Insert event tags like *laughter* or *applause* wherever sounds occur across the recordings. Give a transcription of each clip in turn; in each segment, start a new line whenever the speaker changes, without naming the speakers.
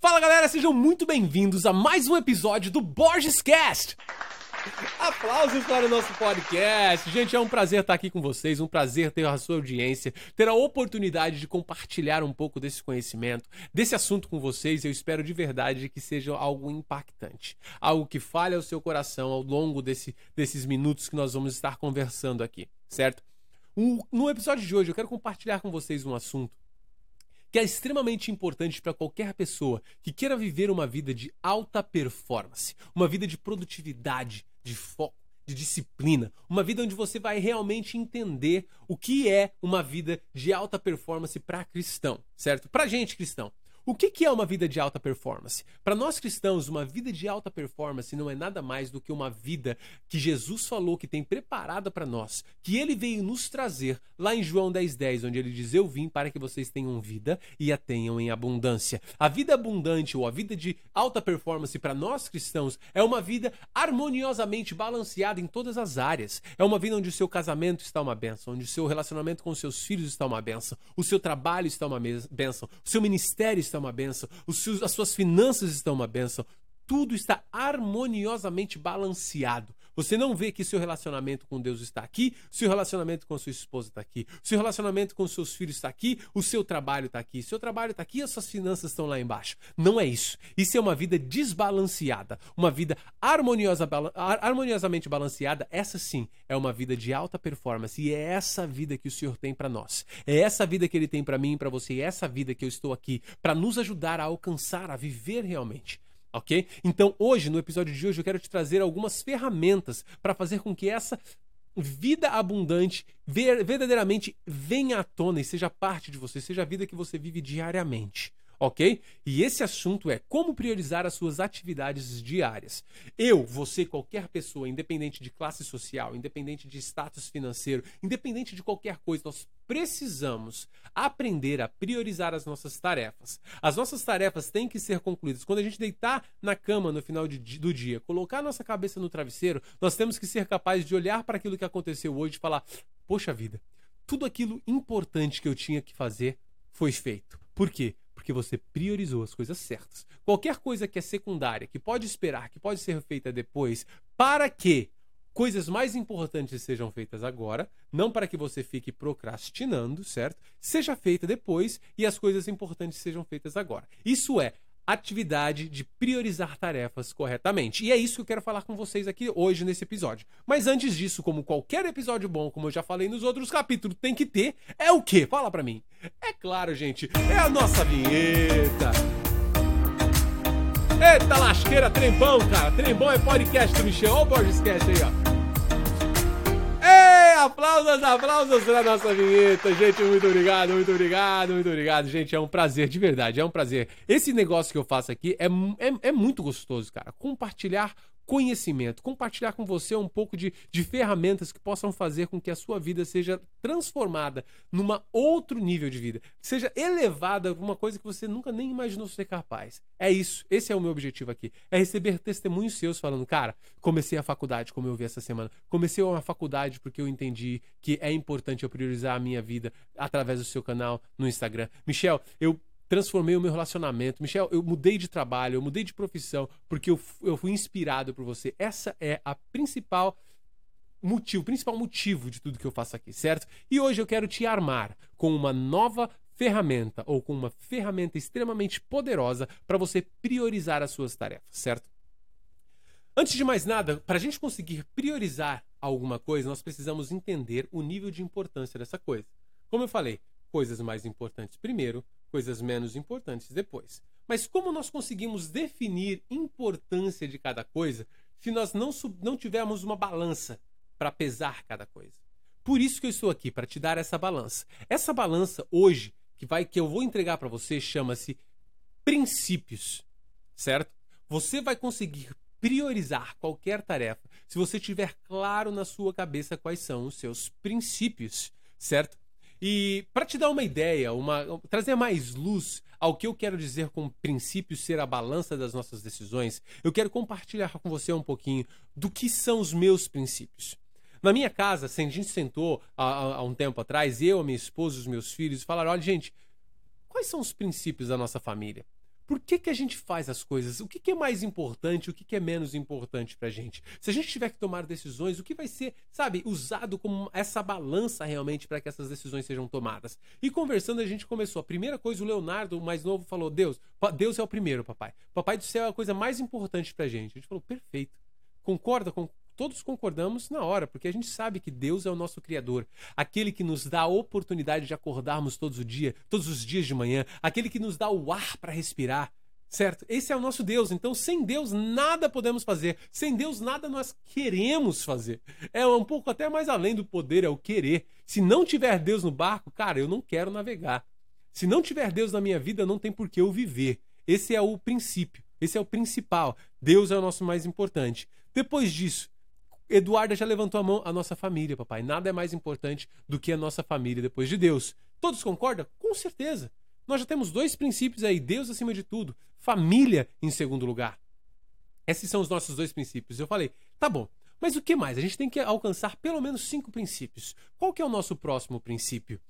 Fala galera, sejam muito bem-vindos a mais um episódio do Borges Cast. Aplausos para o nosso podcast. Gente, é um prazer estar aqui com vocês, um prazer ter a sua audiência, ter a oportunidade de compartilhar um pouco desse conhecimento, desse assunto com vocês. Eu espero de verdade que seja algo impactante, algo que fale ao seu coração ao longo desse, desses minutos que nós vamos estar conversando aqui, certo? No episódio de hoje, eu quero compartilhar com vocês um assunto que é extremamente importante para qualquer pessoa que queira viver uma vida de alta performance, uma vida de produtividade, de foco, de disciplina, uma vida onde você vai realmente entender o que é uma vida de alta performance para cristão, certo? Para gente cristão. O que, é uma vida de alta performance? Para nós cristãos, uma vida de alta performance não é nada mais do que uma vida que Jesus falou que tem preparada para nós, que ele veio nos trazer lá em João 10,10, 10, onde ele diz: Eu vim para que vocês tenham vida e a tenham em abundância. A vida abundante ou a vida de alta performance para nós cristãos é uma vida harmoniosamente balanceada em todas as áreas. É uma vida onde o seu casamento está uma benção, onde o seu relacionamento com seus filhos está uma benção, o seu trabalho está uma benção, o seu ministério está está uma benção, as suas finanças estão uma benção, tudo está harmoniosamente balanceado. Você não vê que seu relacionamento com Deus está aqui, seu relacionamento com sua esposa está aqui, seu relacionamento com seus filhos está aqui, o seu trabalho está aqui, seu trabalho está aqui e as suas finanças estão lá embaixo. Não é isso. Isso é uma vida desbalanceada, uma vida harmoniosa, harmoniosamente balanceada. Essa sim é uma vida de alta performance e é essa vida que o Senhor tem para nós. É essa vida que Ele tem para mim e para você. É essa vida que eu estou aqui para nos ajudar a alcançar, a viver realmente ok? Então hoje, no episódio de hoje, eu quero te trazer algumas ferramentas para fazer com que essa vida abundante verdadeiramente venha à tona e seja parte de você, seja a vida que você vive diariamente ok? E esse assunto é como priorizar as suas atividades diárias. Eu, você, qualquer pessoa, independente de classe social, independente de status financeiro, independente de qualquer coisa, nós precisamos aprender a priorizar as nossas tarefas. As nossas tarefas têm que ser concluídas. Quando a gente deitar na cama no final de, do dia, colocar nossa cabeça no travesseiro, nós temos que ser capazes de olhar para aquilo que aconteceu hoje e falar: poxa vida, tudo aquilo importante que eu tinha que fazer foi feito. Por quê? Porque você priorizou as coisas certas. Qualquer coisa que é secundária, que pode esperar, que pode ser feita depois, para que coisas mais importantes sejam feitas agora, não para que você fique procrastinando, certo? Seja feita depois e as coisas importantes sejam feitas agora. Isso é atividade de priorizar tarefas corretamente. E é isso que eu quero falar com vocês aqui hoje nesse episódio. Mas antes disso, como qualquer episódio bom, como eu já falei nos outros capítulos, tem que ter, é o quê? Fala para mim. É claro, gente, é a nossa vinheta. Eita lasqueira, trembão, cara. Trembão é podcast do Michel. Olha o Borges Cast aí, ó aplausos, aplausos para nossa vinheta. Gente, muito obrigado, muito obrigado, muito obrigado. Gente, é um prazer, de verdade, é um prazer. Esse negócio que eu faço aqui é, é, é muito gostoso, cara. Compartilhar conhecimento, compartilhar com você um pouco de, de ferramentas que possam fazer com que a sua vida seja transformada numa outro nível de vida, seja elevada para uma coisa que você nunca nem imaginou ser capaz. É isso, esse é o meu objetivo aqui, é receber testemunhos seus falando, cara, comecei a faculdade como eu vi essa semana, comecei uma faculdade porque eu entendi que é importante eu priorizar a minha vida através do seu canal no Instagram. Michel, eu transformei o meu relacionamento. Michel, eu mudei de trabalho, eu mudei de profissão, porque eu, eu fui inspirado por você. Essa é a principal motivo, principal motivo de tudo que eu faço aqui, certo? E hoje eu quero te armar com uma nova ferramenta ou com uma ferramenta extremamente poderosa para você priorizar as suas tarefas, certo? Antes de mais nada, para a gente conseguir priorizar alguma coisa, nós precisamos entender o nível de importância dessa coisa. Como eu falei, coisas mais importantes primeiro, coisas menos importantes depois. Mas como nós conseguimos definir importância de cada coisa se nós não, não tivermos uma balança para pesar cada coisa? Por isso que eu estou aqui para te dar essa balança. Essa balança hoje que vai que eu vou entregar para você chama-se princípios, certo? Você vai conseguir priorizar qualquer tarefa se você tiver claro na sua cabeça quais são os seus princípios, certo? E para te dar uma ideia, uma, trazer mais luz ao que eu quero dizer com princípio ser a balança das nossas decisões, eu quero compartilhar com você um pouquinho do que são os meus princípios. Na minha casa, assim, a gente sentou há, há um tempo atrás, eu, a minha esposa, os meus filhos, e falaram: olha, gente, quais são os princípios da nossa família? Por que, que a gente faz as coisas? O que, que é mais importante? O que, que é menos importante pra gente? Se a gente tiver que tomar decisões, o que vai ser, sabe, usado como essa balança realmente para que essas decisões sejam tomadas? E conversando, a gente começou. A primeira coisa, o Leonardo, o mais novo, falou: Deus, Deus é o primeiro, papai. Papai do céu é a coisa mais importante pra gente. A gente falou: perfeito. Concorda com, todos concordamos na hora, porque a gente sabe que Deus é o nosso Criador, aquele que nos dá a oportunidade de acordarmos todos os dias, todos os dias de manhã, aquele que nos dá o ar para respirar. Certo? Esse é o nosso Deus. Então, sem Deus, nada podemos fazer. Sem Deus, nada nós queremos fazer. É um pouco até mais além do poder, é o querer. Se não tiver Deus no barco, cara, eu não quero navegar. Se não tiver Deus na minha vida, não tem por que eu viver. Esse é o princípio. Esse é o principal. Deus é o nosso mais importante. Depois disso, Eduarda já levantou a mão, a nossa família, papai. Nada é mais importante do que a nossa família depois de Deus. Todos concordam? Com certeza. Nós já temos dois princípios aí: Deus acima de tudo, família em segundo lugar. Esses são os nossos dois princípios. Eu falei, tá bom, mas o que mais? A gente tem que alcançar pelo menos cinco princípios. Qual que é o nosso próximo princípio?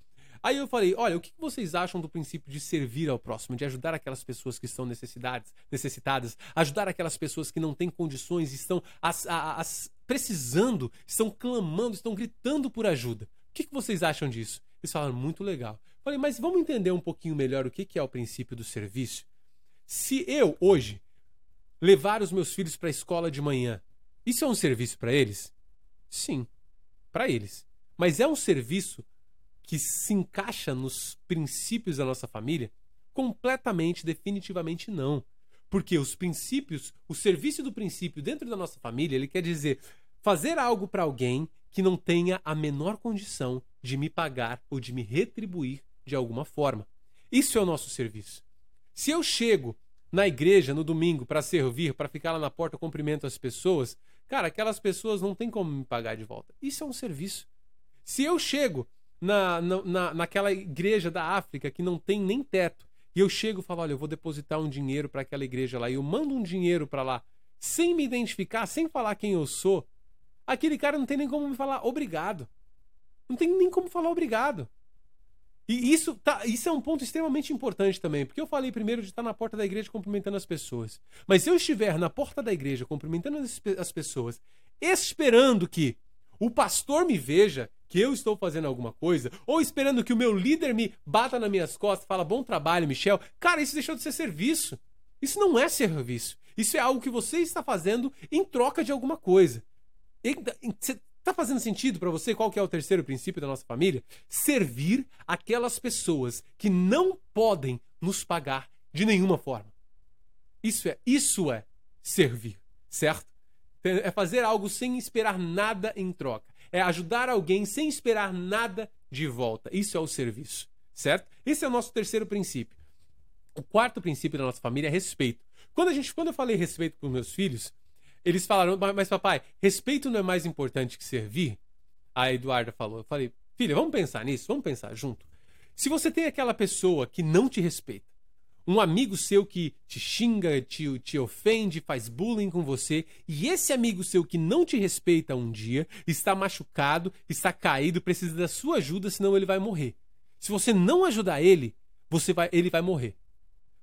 Aí eu falei, olha, o que vocês acham do princípio de servir ao próximo, de ajudar aquelas pessoas que estão necessidades, necessitadas, ajudar aquelas pessoas que não têm condições, estão as, as, precisando, estão clamando, estão gritando por ajuda. O que vocês acham disso? Eles falaram, muito legal. Falei, mas vamos entender um pouquinho melhor o que é o princípio do serviço? Se eu, hoje, levar os meus filhos para a escola de manhã, isso é um serviço para eles? Sim, para eles. Mas é um serviço que se encaixa nos princípios da nossa família? Completamente, definitivamente não. Porque os princípios, o serviço do princípio dentro da nossa família, ele quer dizer fazer algo para alguém que não tenha a menor condição de me pagar ou de me retribuir de alguma forma. Isso é o nosso serviço. Se eu chego na igreja no domingo para servir, para ficar lá na porta, cumprimento as pessoas, cara, aquelas pessoas não têm como me pagar de volta. Isso é um serviço. Se eu chego na, na, naquela igreja da África que não tem nem teto. E eu chego e falo: olha, eu vou depositar um dinheiro para aquela igreja lá. E eu mando um dinheiro para lá, sem me identificar, sem falar quem eu sou. Aquele cara não tem nem como me falar obrigado. Não tem nem como falar obrigado. E isso, tá, isso é um ponto extremamente importante também, porque eu falei primeiro de estar na porta da igreja cumprimentando as pessoas. Mas se eu estiver na porta da igreja cumprimentando as, as pessoas, esperando que o pastor me veja que eu estou fazendo alguma coisa, ou esperando que o meu líder me bata nas minhas costas e fala bom trabalho, Michel. Cara, isso deixou de ser serviço. Isso não é serviço. Isso é algo que você está fazendo em troca de alguma coisa. Está fazendo sentido para você qual que é o terceiro princípio da nossa família? Servir aquelas pessoas que não podem nos pagar de nenhuma forma. Isso é, isso é servir, certo? É fazer algo sem esperar nada em troca. É ajudar alguém sem esperar nada de volta. Isso é o serviço, certo? Esse é o nosso terceiro princípio. O quarto princípio da nossa família é respeito. Quando a gente, quando eu falei respeito os meus filhos, eles falaram: "Mas papai, respeito não é mais importante que servir?" A Eduarda falou. Eu falei: "Filha, vamos pensar nisso, vamos pensar junto. Se você tem aquela pessoa que não te respeita, um amigo seu que te xinga, te, te ofende, faz bullying com você, e esse amigo seu que não te respeita um dia, está machucado, está caído, precisa da sua ajuda, senão ele vai morrer. Se você não ajudar ele, você vai, ele vai morrer.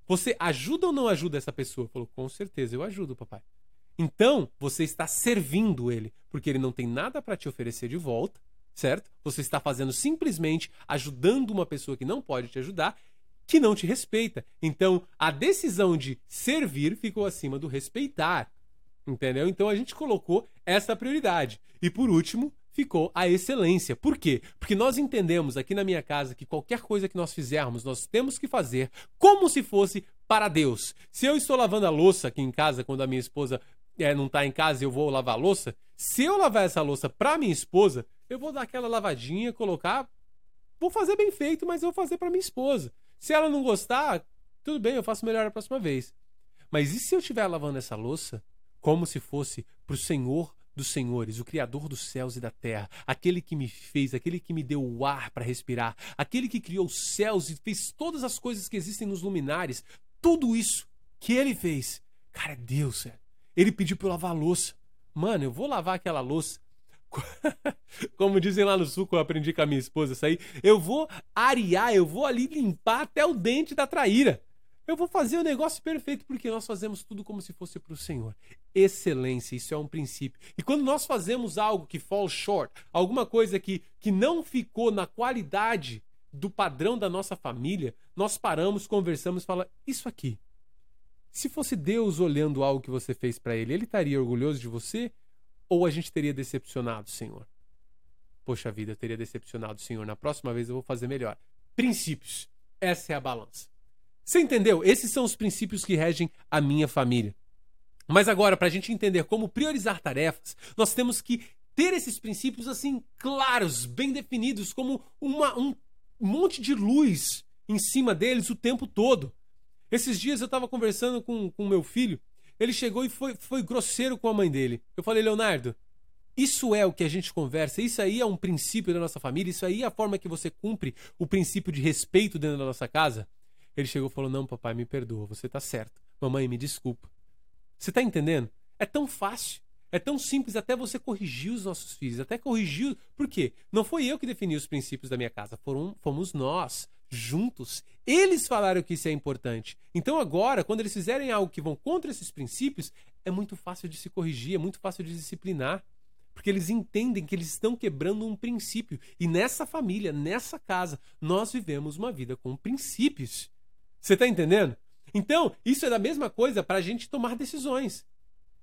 Você ajuda ou não ajuda essa pessoa? Falou, com certeza, eu ajudo, papai. Então, você está servindo ele, porque ele não tem nada para te oferecer de volta, certo? Você está fazendo simplesmente ajudando uma pessoa que não pode te ajudar que não te respeita. Então, a decisão de servir ficou acima do respeitar. Entendeu? Então a gente colocou essa prioridade. E por último, ficou a excelência. Por quê? Porque nós entendemos aqui na minha casa que qualquer coisa que nós fizermos, nós temos que fazer como se fosse para Deus. Se eu estou lavando a louça aqui em casa, quando a minha esposa é, não está em casa e eu vou lavar louça, se eu lavar essa louça para minha esposa, eu vou dar aquela lavadinha, colocar. Vou fazer bem feito, mas eu vou fazer para minha esposa. Se ela não gostar, tudo bem, eu faço melhor a próxima vez. Mas e se eu estiver lavando essa louça como se fosse para o Senhor dos Senhores, o Criador dos céus e da terra, aquele que me fez, aquele que me deu o ar para respirar, aquele que criou os céus e fez todas as coisas que existem nos luminares, tudo isso que ele fez. Cara, é Deus, sério. Ele pediu para eu lavar a louça. Mano, eu vou lavar aquela louça *laughs* Como dizem lá no sul, que eu aprendi com a minha esposa isso aí, eu vou arear, eu vou ali limpar até o dente da traíra. Eu vou fazer o negócio perfeito porque nós fazemos tudo como se fosse para o Senhor. Excelência, isso é um princípio. E quando nós fazemos algo que fall short, alguma coisa que, que não ficou na qualidade do padrão da nossa família, nós paramos, conversamos falamos: Isso aqui. Se fosse Deus olhando algo que você fez para ele, ele estaria orgulhoso de você? Ou a gente teria decepcionado Senhor? Poxa vida, eu teria decepcionado Senhor. Na próxima vez eu vou fazer melhor. Princípios. Essa é a balança. Você entendeu? Esses são os princípios que regem a minha família. Mas agora, para a gente entender como priorizar tarefas, nós temos que ter esses princípios assim claros, bem definidos, como uma, um monte de luz em cima deles o tempo todo. Esses dias eu estava conversando com o meu filho, ele chegou e foi, foi grosseiro com a mãe dele. Eu falei, Leonardo, isso é o que a gente conversa, isso aí é um princípio da nossa família, isso aí é a forma que você cumpre o princípio de respeito dentro da nossa casa. Ele chegou e falou: Não, papai, me perdoa, você tá certo. Mamãe, me desculpa. Você tá entendendo? É tão fácil. É tão simples até você corrigir os nossos filhos, até corrigir. Por quê? Não foi eu que defini os princípios da minha casa, foram, fomos nós, juntos. Eles falaram que isso é importante. Então agora, quando eles fizerem algo que vão contra esses princípios, é muito fácil de se corrigir, é muito fácil de disciplinar. Porque eles entendem que eles estão quebrando um princípio. E nessa família, nessa casa, nós vivemos uma vida com princípios. Você está entendendo? Então, isso é da mesma coisa para a gente tomar decisões.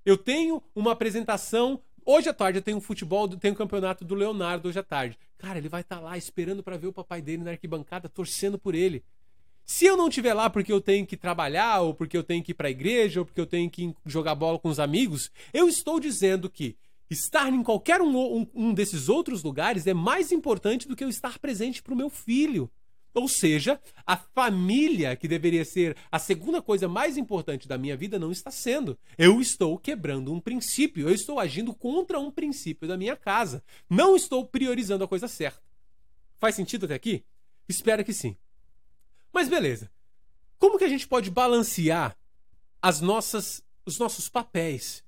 Eu tenho uma apresentação. Hoje à tarde eu tenho um futebol, tenho um campeonato do Leonardo hoje à tarde. Cara, ele vai estar tá lá esperando para ver o papai dele na arquibancada, torcendo por ele. Se eu não estiver lá porque eu tenho que trabalhar, ou porque eu tenho que ir para a igreja, ou porque eu tenho que jogar bola com os amigos, eu estou dizendo que estar em qualquer um, um, um desses outros lugares é mais importante do que eu estar presente para o meu filho. Ou seja, a família, que deveria ser a segunda coisa mais importante da minha vida, não está sendo. Eu estou quebrando um princípio, eu estou agindo contra um princípio da minha casa. Não estou priorizando a coisa certa. Faz sentido até aqui? Espero que sim. Mas beleza. Como que a gente pode balancear as nossas os nossos papéis?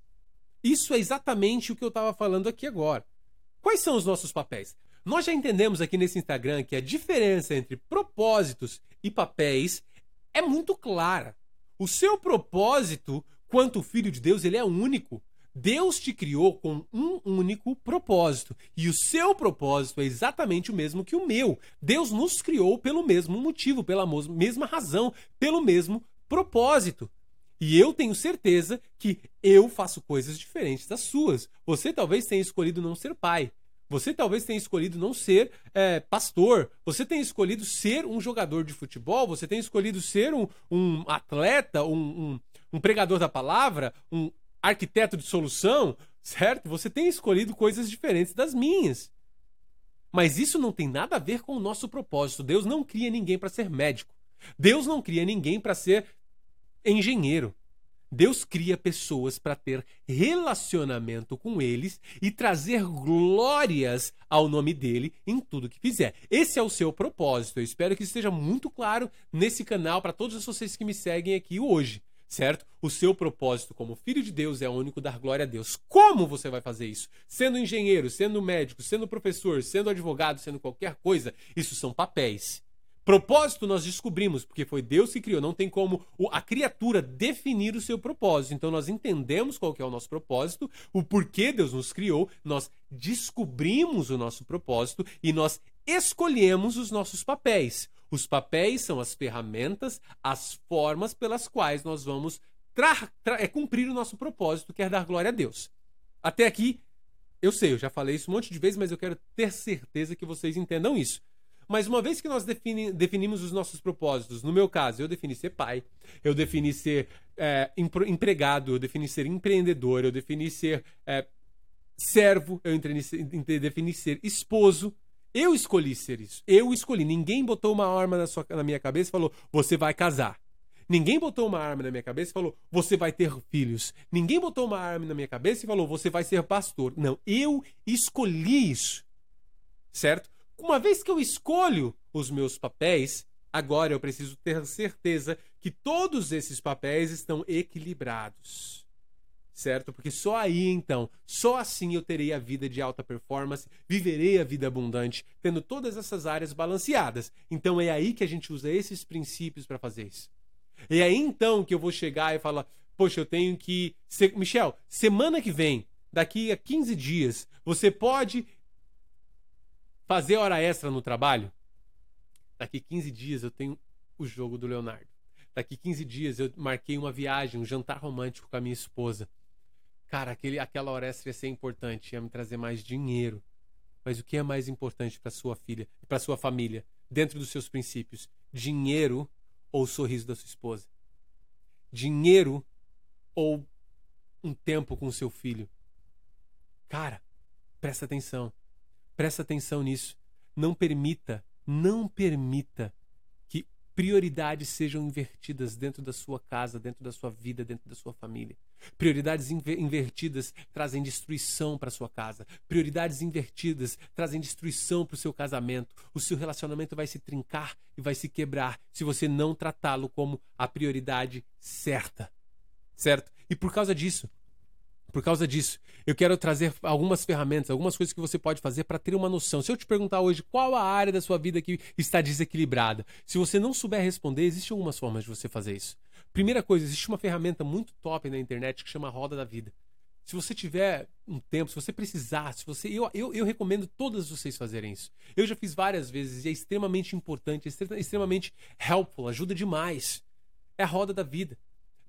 Isso é exatamente o que eu estava falando aqui agora. Quais são os nossos papéis? Nós já entendemos aqui nesse Instagram que a diferença entre propósitos e papéis é muito clara. O seu propósito, quanto filho de Deus, ele é único. Deus te criou com um único propósito. E o seu propósito é exatamente o mesmo que o meu. Deus nos criou pelo mesmo motivo, pela mesma razão, pelo mesmo propósito. E eu tenho certeza que eu faço coisas diferentes das suas. Você talvez tenha escolhido não ser pai. Você talvez tenha escolhido não ser é, pastor, você tenha escolhido ser um jogador de futebol, você tenha escolhido ser um, um atleta, um, um, um pregador da palavra, um arquiteto de solução, certo? Você tem escolhido coisas diferentes das minhas. Mas isso não tem nada a ver com o nosso propósito. Deus não cria ninguém para ser médico. Deus não cria ninguém para ser engenheiro. Deus cria pessoas para ter relacionamento com eles e trazer glórias ao nome dele em tudo que fizer. Esse é o seu propósito. Eu espero que esteja muito claro nesse canal para todos vocês que me seguem aqui hoje, certo? O seu propósito como filho de Deus é único dar glória a Deus. Como você vai fazer isso? Sendo engenheiro, sendo médico, sendo professor, sendo advogado, sendo qualquer coisa, isso são papéis. Propósito nós descobrimos, porque foi Deus que criou. Não tem como a criatura definir o seu propósito. Então nós entendemos qual é o nosso propósito, o porquê Deus nos criou, nós descobrimos o nosso propósito e nós escolhemos os nossos papéis. Os papéis são as ferramentas, as formas pelas quais nós vamos é, cumprir o nosso propósito, que é dar glória a Deus. Até aqui, eu sei, eu já falei isso um monte de vezes, mas eu quero ter certeza que vocês entendam isso. Mas uma vez que nós defini, definimos os nossos propósitos, no meu caso, eu defini ser pai, eu defini ser é, empregado, eu defini ser empreendedor, eu defini ser é, servo, eu defini ser esposo. Eu escolhi ser isso. Eu escolhi. Ninguém botou uma arma na, sua, na minha cabeça e falou: você vai casar. Ninguém botou uma arma na minha cabeça e falou: você vai ter filhos. Ninguém botou uma arma na minha cabeça e falou: você vai ser pastor. Não, eu escolhi isso. Certo? Uma vez que eu escolho os meus papéis, agora eu preciso ter certeza que todos esses papéis estão equilibrados. Certo? Porque só aí então, só assim eu terei a vida de alta performance, viverei a vida abundante, tendo todas essas áreas balanceadas. Então é aí que a gente usa esses princípios para fazer isso. E é então que eu vou chegar e falar: Poxa, eu tenho que. Michel, semana que vem, daqui a 15 dias, você pode fazer hora extra no trabalho? Daqui 15 dias eu tenho o jogo do Leonardo. Daqui 15 dias eu marquei uma viagem, um jantar romântico com a minha esposa. Cara, aquele, aquela hora ia ser importante, ia me trazer mais dinheiro. Mas o que é mais importante para sua filha, para sua família, dentro dos seus princípios? Dinheiro ou o sorriso da sua esposa? Dinheiro ou um tempo com o seu filho? Cara, presta atenção. Presta atenção nisso. Não permita, não permita que prioridades sejam invertidas dentro da sua casa, dentro da sua vida, dentro da sua família. Prioridades invertidas trazem destruição para sua casa. Prioridades invertidas trazem destruição para o seu casamento. O seu relacionamento vai se trincar e vai se quebrar se você não tratá-lo como a prioridade certa. Certo? E por causa disso, por causa disso, eu quero trazer algumas ferramentas, algumas coisas que você pode fazer para ter uma noção. Se eu te perguntar hoje qual a área da sua vida que está desequilibrada, se você não souber responder, existem algumas formas de você fazer isso. Primeira coisa, existe uma ferramenta muito top na internet que chama Roda da Vida. Se você tiver um tempo, se você precisar, se você, eu, eu, eu recomendo todas vocês fazerem isso. Eu já fiz várias vezes e é extremamente importante, é extremamente helpful, ajuda demais. É a Roda da Vida.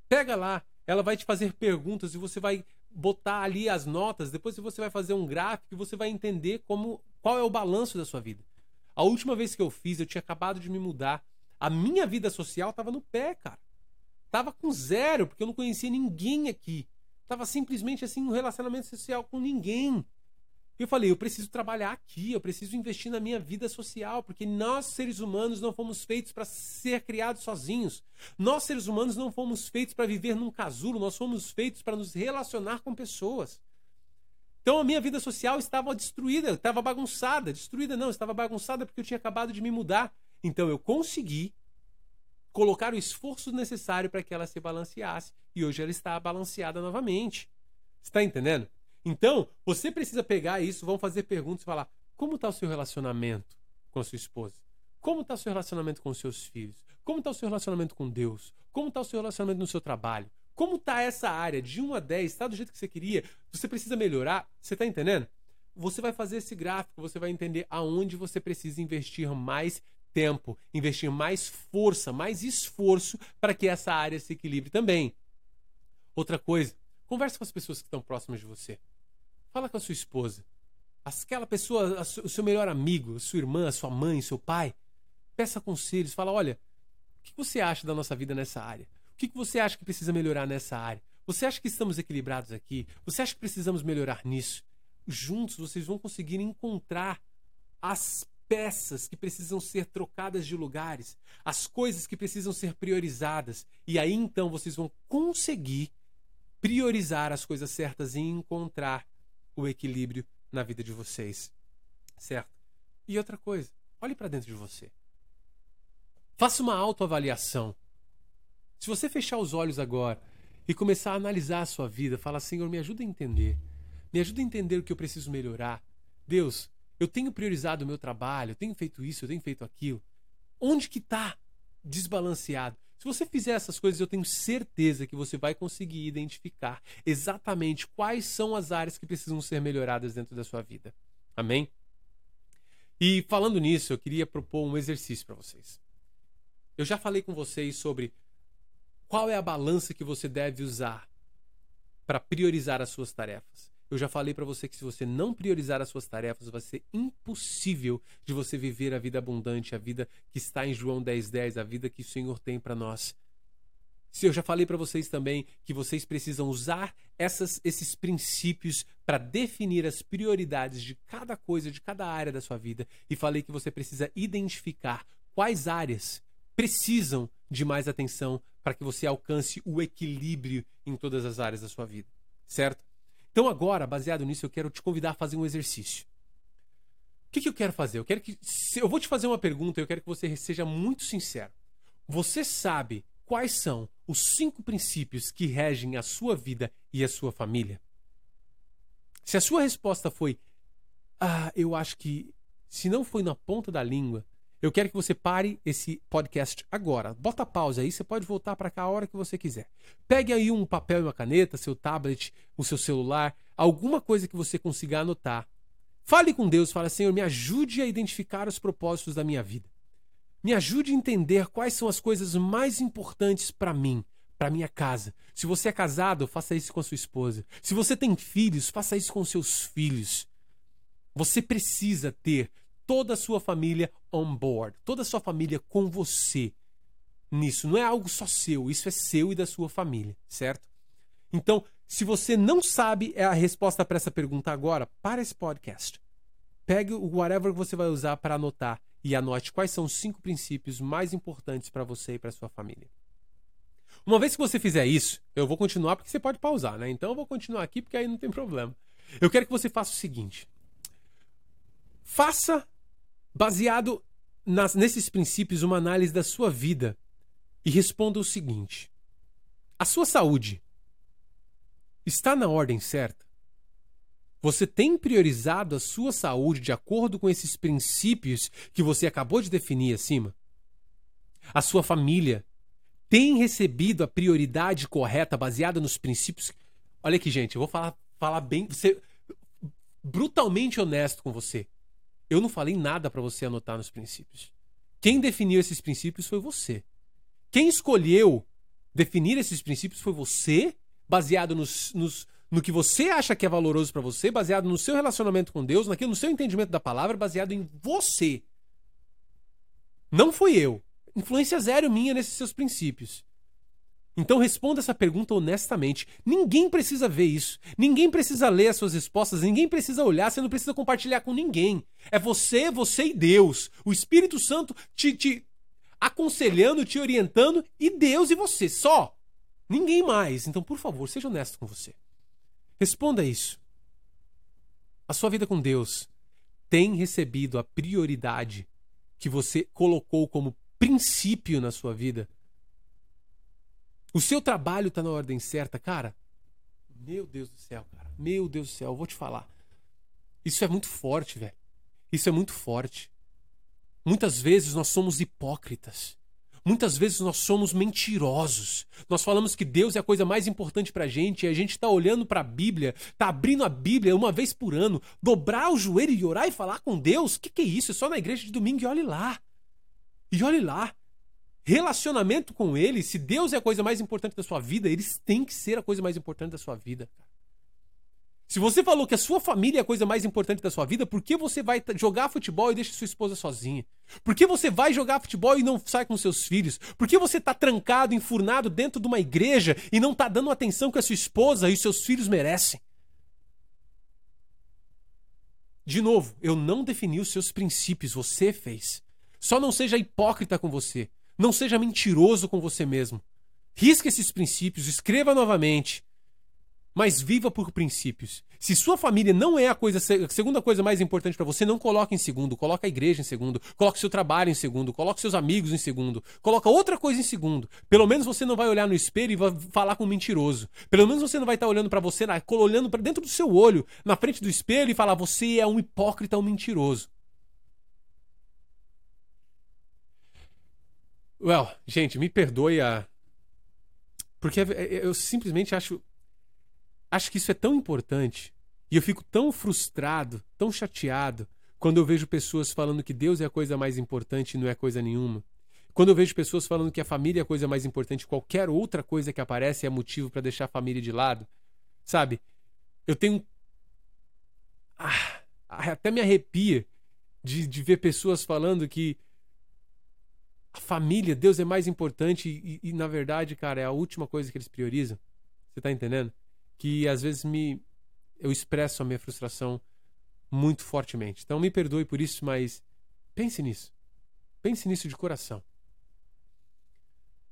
Pega lá, ela vai te fazer perguntas e você vai botar ali as notas, depois você vai fazer um gráfico e você vai entender como qual é o balanço da sua vida. A última vez que eu fiz, eu tinha acabado de me mudar. A minha vida social estava no pé, cara. Tava com zero, porque eu não conhecia ninguém aqui. Tava simplesmente assim, um relacionamento social com ninguém. Eu falei, eu preciso trabalhar aqui, eu preciso investir na minha vida social, porque nós, seres humanos, não fomos feitos para ser criados sozinhos. Nós, seres humanos, não fomos feitos para viver num casulo, nós fomos feitos para nos relacionar com pessoas. Então a minha vida social estava destruída, estava bagunçada. Destruída não, estava bagunçada porque eu tinha acabado de me mudar. Então eu consegui colocar o esforço necessário para que ela se balanceasse. E hoje ela está balanceada novamente. Está entendendo? Então, você precisa pegar isso, vão fazer perguntas e falar: como está o seu relacionamento com a sua esposa? Como está o seu relacionamento com os seus filhos? Como está o seu relacionamento com Deus? Como está o seu relacionamento no seu trabalho? Como está essa área de 1 a 10? Está do jeito que você queria? Você precisa melhorar? Você está entendendo? Você vai fazer esse gráfico, você vai entender aonde você precisa investir mais tempo, investir mais força, mais esforço para que essa área se equilibre também. Outra coisa, converse com as pessoas que estão próximas de você. Fala com a sua esposa. Aquela pessoa, o seu melhor amigo, sua irmã, sua mãe, seu pai. Peça conselhos. Fala: olha, o que você acha da nossa vida nessa área? O que você acha que precisa melhorar nessa área? Você acha que estamos equilibrados aqui? Você acha que precisamos melhorar nisso? Juntos vocês vão conseguir encontrar as peças que precisam ser trocadas de lugares, as coisas que precisam ser priorizadas. E aí então vocês vão conseguir priorizar as coisas certas e encontrar o equilíbrio na vida de vocês. Certo? E outra coisa, olhe para dentro de você. Faça uma autoavaliação. Se você fechar os olhos agora e começar a analisar a sua vida, fala: Senhor, me ajuda a entender. Me ajuda a entender o que eu preciso melhorar. Deus, eu tenho priorizado o meu trabalho, eu tenho feito isso, eu tenho feito aquilo. Onde que está desbalanceado? Se você fizer essas coisas, eu tenho certeza que você vai conseguir identificar exatamente quais são as áreas que precisam ser melhoradas dentro da sua vida. Amém? E falando nisso, eu queria propor um exercício para vocês. Eu já falei com vocês sobre qual é a balança que você deve usar para priorizar as suas tarefas. Eu já falei para você que se você não priorizar as suas tarefas, vai ser impossível de você viver a vida abundante, a vida que está em João 10:10, 10, a vida que o Senhor tem para nós. Se eu já falei para vocês também que vocês precisam usar essas, esses princípios para definir as prioridades de cada coisa, de cada área da sua vida, e falei que você precisa identificar quais áreas precisam de mais atenção para que você alcance o equilíbrio em todas as áreas da sua vida, certo? Então agora, baseado nisso, eu quero te convidar a fazer um exercício. O que, que eu quero fazer? Eu quero que. Eu vou te fazer uma pergunta, eu quero que você seja muito sincero. Você sabe quais são os cinco princípios que regem a sua vida e a sua família? Se a sua resposta foi, ah, eu acho que se não foi na ponta da língua, eu quero que você pare esse podcast agora. Bota pausa aí, você pode voltar para cá a hora que você quiser. Pegue aí um papel e uma caneta, seu tablet, o seu celular, alguma coisa que você consiga anotar. Fale com Deus, fala: Senhor, me ajude a identificar os propósitos da minha vida. Me ajude a entender quais são as coisas mais importantes para mim, para minha casa. Se você é casado, faça isso com a sua esposa. Se você tem filhos, faça isso com seus filhos. Você precisa ter toda a sua família on board, toda a sua família com você nisso. Não é algo só seu, isso é seu e da sua família, certo? Então, se você não sabe a resposta para essa pergunta agora, para esse podcast. Pegue o whatever que você vai usar para anotar e anote quais são os cinco princípios mais importantes para você e para sua família. Uma vez que você fizer isso, eu vou continuar porque você pode pausar, né? Então eu vou continuar aqui porque aí não tem problema. Eu quero que você faça o seguinte: faça baseado nas, nesses princípios, uma análise da sua vida e responda o seguinte: a sua saúde está na ordem certa? Você tem priorizado a sua saúde de acordo com esses princípios que você acabou de definir acima? A sua família tem recebido a prioridade correta baseada nos princípios? Olha aqui, gente, eu vou falar, falar bem, ser brutalmente honesto com você. Eu não falei nada para você anotar nos princípios. Quem definiu esses princípios foi você. Quem escolheu definir esses princípios foi você, baseado nos, nos, no que você acha que é valoroso para você, baseado no seu relacionamento com Deus, naquilo, no seu entendimento da palavra, baseado em você. Não foi eu. Influência zero minha nesses seus princípios. Então responda essa pergunta honestamente. Ninguém precisa ver isso. Ninguém precisa ler as suas respostas. Ninguém precisa olhar. Você não precisa compartilhar com ninguém. É você, você e Deus. O Espírito Santo te, te aconselhando, te orientando e Deus e você. Só. Ninguém mais. Então, por favor, seja honesto com você. Responda isso. A sua vida com Deus tem recebido a prioridade que você colocou como princípio na sua vida? O seu trabalho está na ordem certa, cara? Meu Deus do céu, cara. Meu Deus do céu, eu vou te falar. Isso é muito forte, velho. Isso é muito forte. Muitas vezes nós somos hipócritas. Muitas vezes nós somos mentirosos. Nós falamos que Deus é a coisa mais importante pra gente e a gente tá olhando pra Bíblia, tá abrindo a Bíblia uma vez por ano, dobrar o joelho e orar e falar com Deus. Que, que é isso? É só na igreja de domingo e olhe lá. E olhe lá relacionamento com ele, se Deus é a coisa mais importante da sua vida, eles têm que ser a coisa mais importante da sua vida. Se você falou que a sua família é a coisa mais importante da sua vida, por que você vai jogar futebol e deixa sua esposa sozinha? Por que você vai jogar futebol e não sai com seus filhos? Por que você está trancado, enfurnado dentro de uma igreja e não está dando a atenção que a sua esposa e seus filhos merecem? De novo, eu não defini os seus princípios, você fez. Só não seja hipócrita com você. Não seja mentiroso com você mesmo. Risque esses princípios, escreva novamente. Mas viva por princípios. Se sua família não é a coisa, a segunda coisa mais importante para você, não coloque em segundo. Coloque a igreja em segundo. Coloque seu trabalho em segundo. Coloque seus amigos em segundo. Coloque outra coisa em segundo. Pelo menos você não vai olhar no espelho e vai falar com um mentiroso. Pelo menos você não vai estar olhando para você, olhando para dentro do seu olho, na frente do espelho e falar: você é um hipócrita, um mentiroso. Well, gente, me perdoe a. Porque eu simplesmente acho. Acho que isso é tão importante. E eu fico tão frustrado, tão chateado, quando eu vejo pessoas falando que Deus é a coisa mais importante e não é coisa nenhuma. Quando eu vejo pessoas falando que a família é a coisa mais importante, qualquer outra coisa que aparece é motivo para deixar a família de lado. Sabe? Eu tenho. Ah, até me arrepia de, de ver pessoas falando que a família, Deus é mais importante e, e, na verdade, cara, é a última coisa que eles priorizam. Você tá entendendo? Que às vezes me eu expresso a minha frustração muito fortemente. Então me perdoe por isso, mas pense nisso. Pense nisso de coração.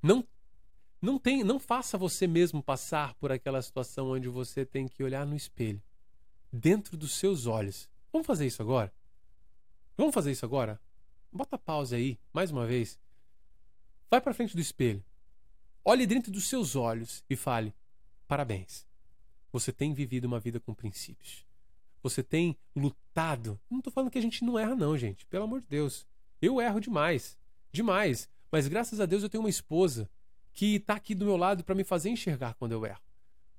Não não tem, não faça você mesmo passar por aquela situação onde você tem que olhar no espelho, dentro dos seus olhos. Vamos fazer isso agora? Vamos fazer isso agora? Bota pausa aí, mais uma vez. Vai para frente do espelho. Olhe dentro dos seus olhos e fale: parabéns. Você tem vivido uma vida com princípios. Você tem lutado. Não estou falando que a gente não erra, não, gente. Pelo amor de Deus. Eu erro demais. Demais. Mas graças a Deus eu tenho uma esposa que tá aqui do meu lado para me fazer enxergar quando eu erro.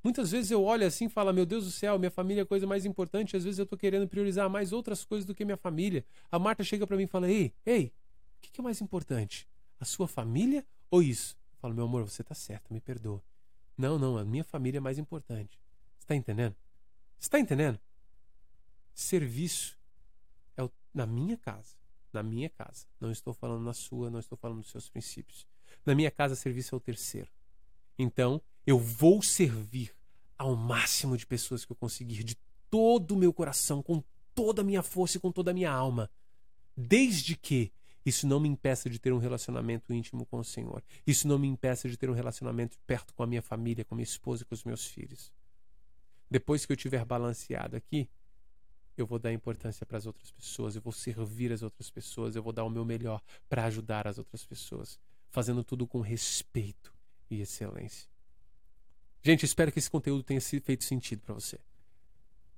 Muitas vezes eu olho assim e falo, meu Deus do céu, minha família é a coisa mais importante. Às vezes eu tô querendo priorizar mais outras coisas do que minha família. A Marta chega para mim e fala, ei, ei, o que é mais importante? A sua família ou isso? Eu falo, meu amor, você tá certo, me perdoa. Não, não, a minha família é mais importante. Você tá entendendo? Você tá entendendo? Serviço é o, na minha casa. Na minha casa. Não estou falando na sua, não estou falando dos seus princípios. Na minha casa, serviço é o terceiro. Então, eu vou servir ao máximo de pessoas que eu conseguir, de todo o meu coração, com toda a minha força e com toda a minha alma. Desde que isso não me impeça de ter um relacionamento íntimo com o Senhor. Isso não me impeça de ter um relacionamento perto com a minha família, com minha esposa e com os meus filhos. Depois que eu tiver balanceado aqui, eu vou dar importância para as outras pessoas, eu vou servir as outras pessoas, eu vou dar o meu melhor para ajudar as outras pessoas, fazendo tudo com respeito e excelência. Gente, espero que esse conteúdo tenha feito sentido para você.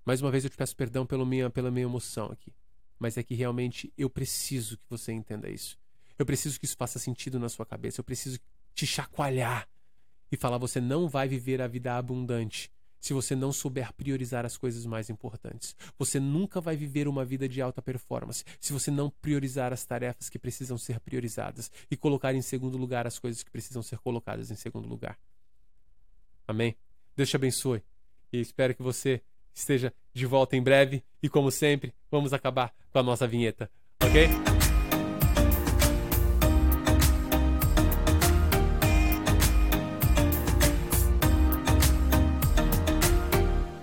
Mais uma vez eu te peço perdão pela minha, pela minha emoção aqui. Mas é que realmente eu preciso que você entenda isso. Eu preciso que isso faça sentido na sua cabeça. Eu preciso te chacoalhar e falar: você não vai viver a vida abundante se você não souber priorizar as coisas mais importantes. Você nunca vai viver uma vida de alta performance se você não priorizar as tarefas que precisam ser priorizadas e colocar em segundo lugar as coisas que precisam ser colocadas em segundo lugar. Amém? Deus te abençoe e espero que você esteja de volta em breve e, como sempre, vamos acabar com a nossa vinheta, ok?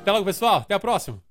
Até logo, pessoal. Até a próxima.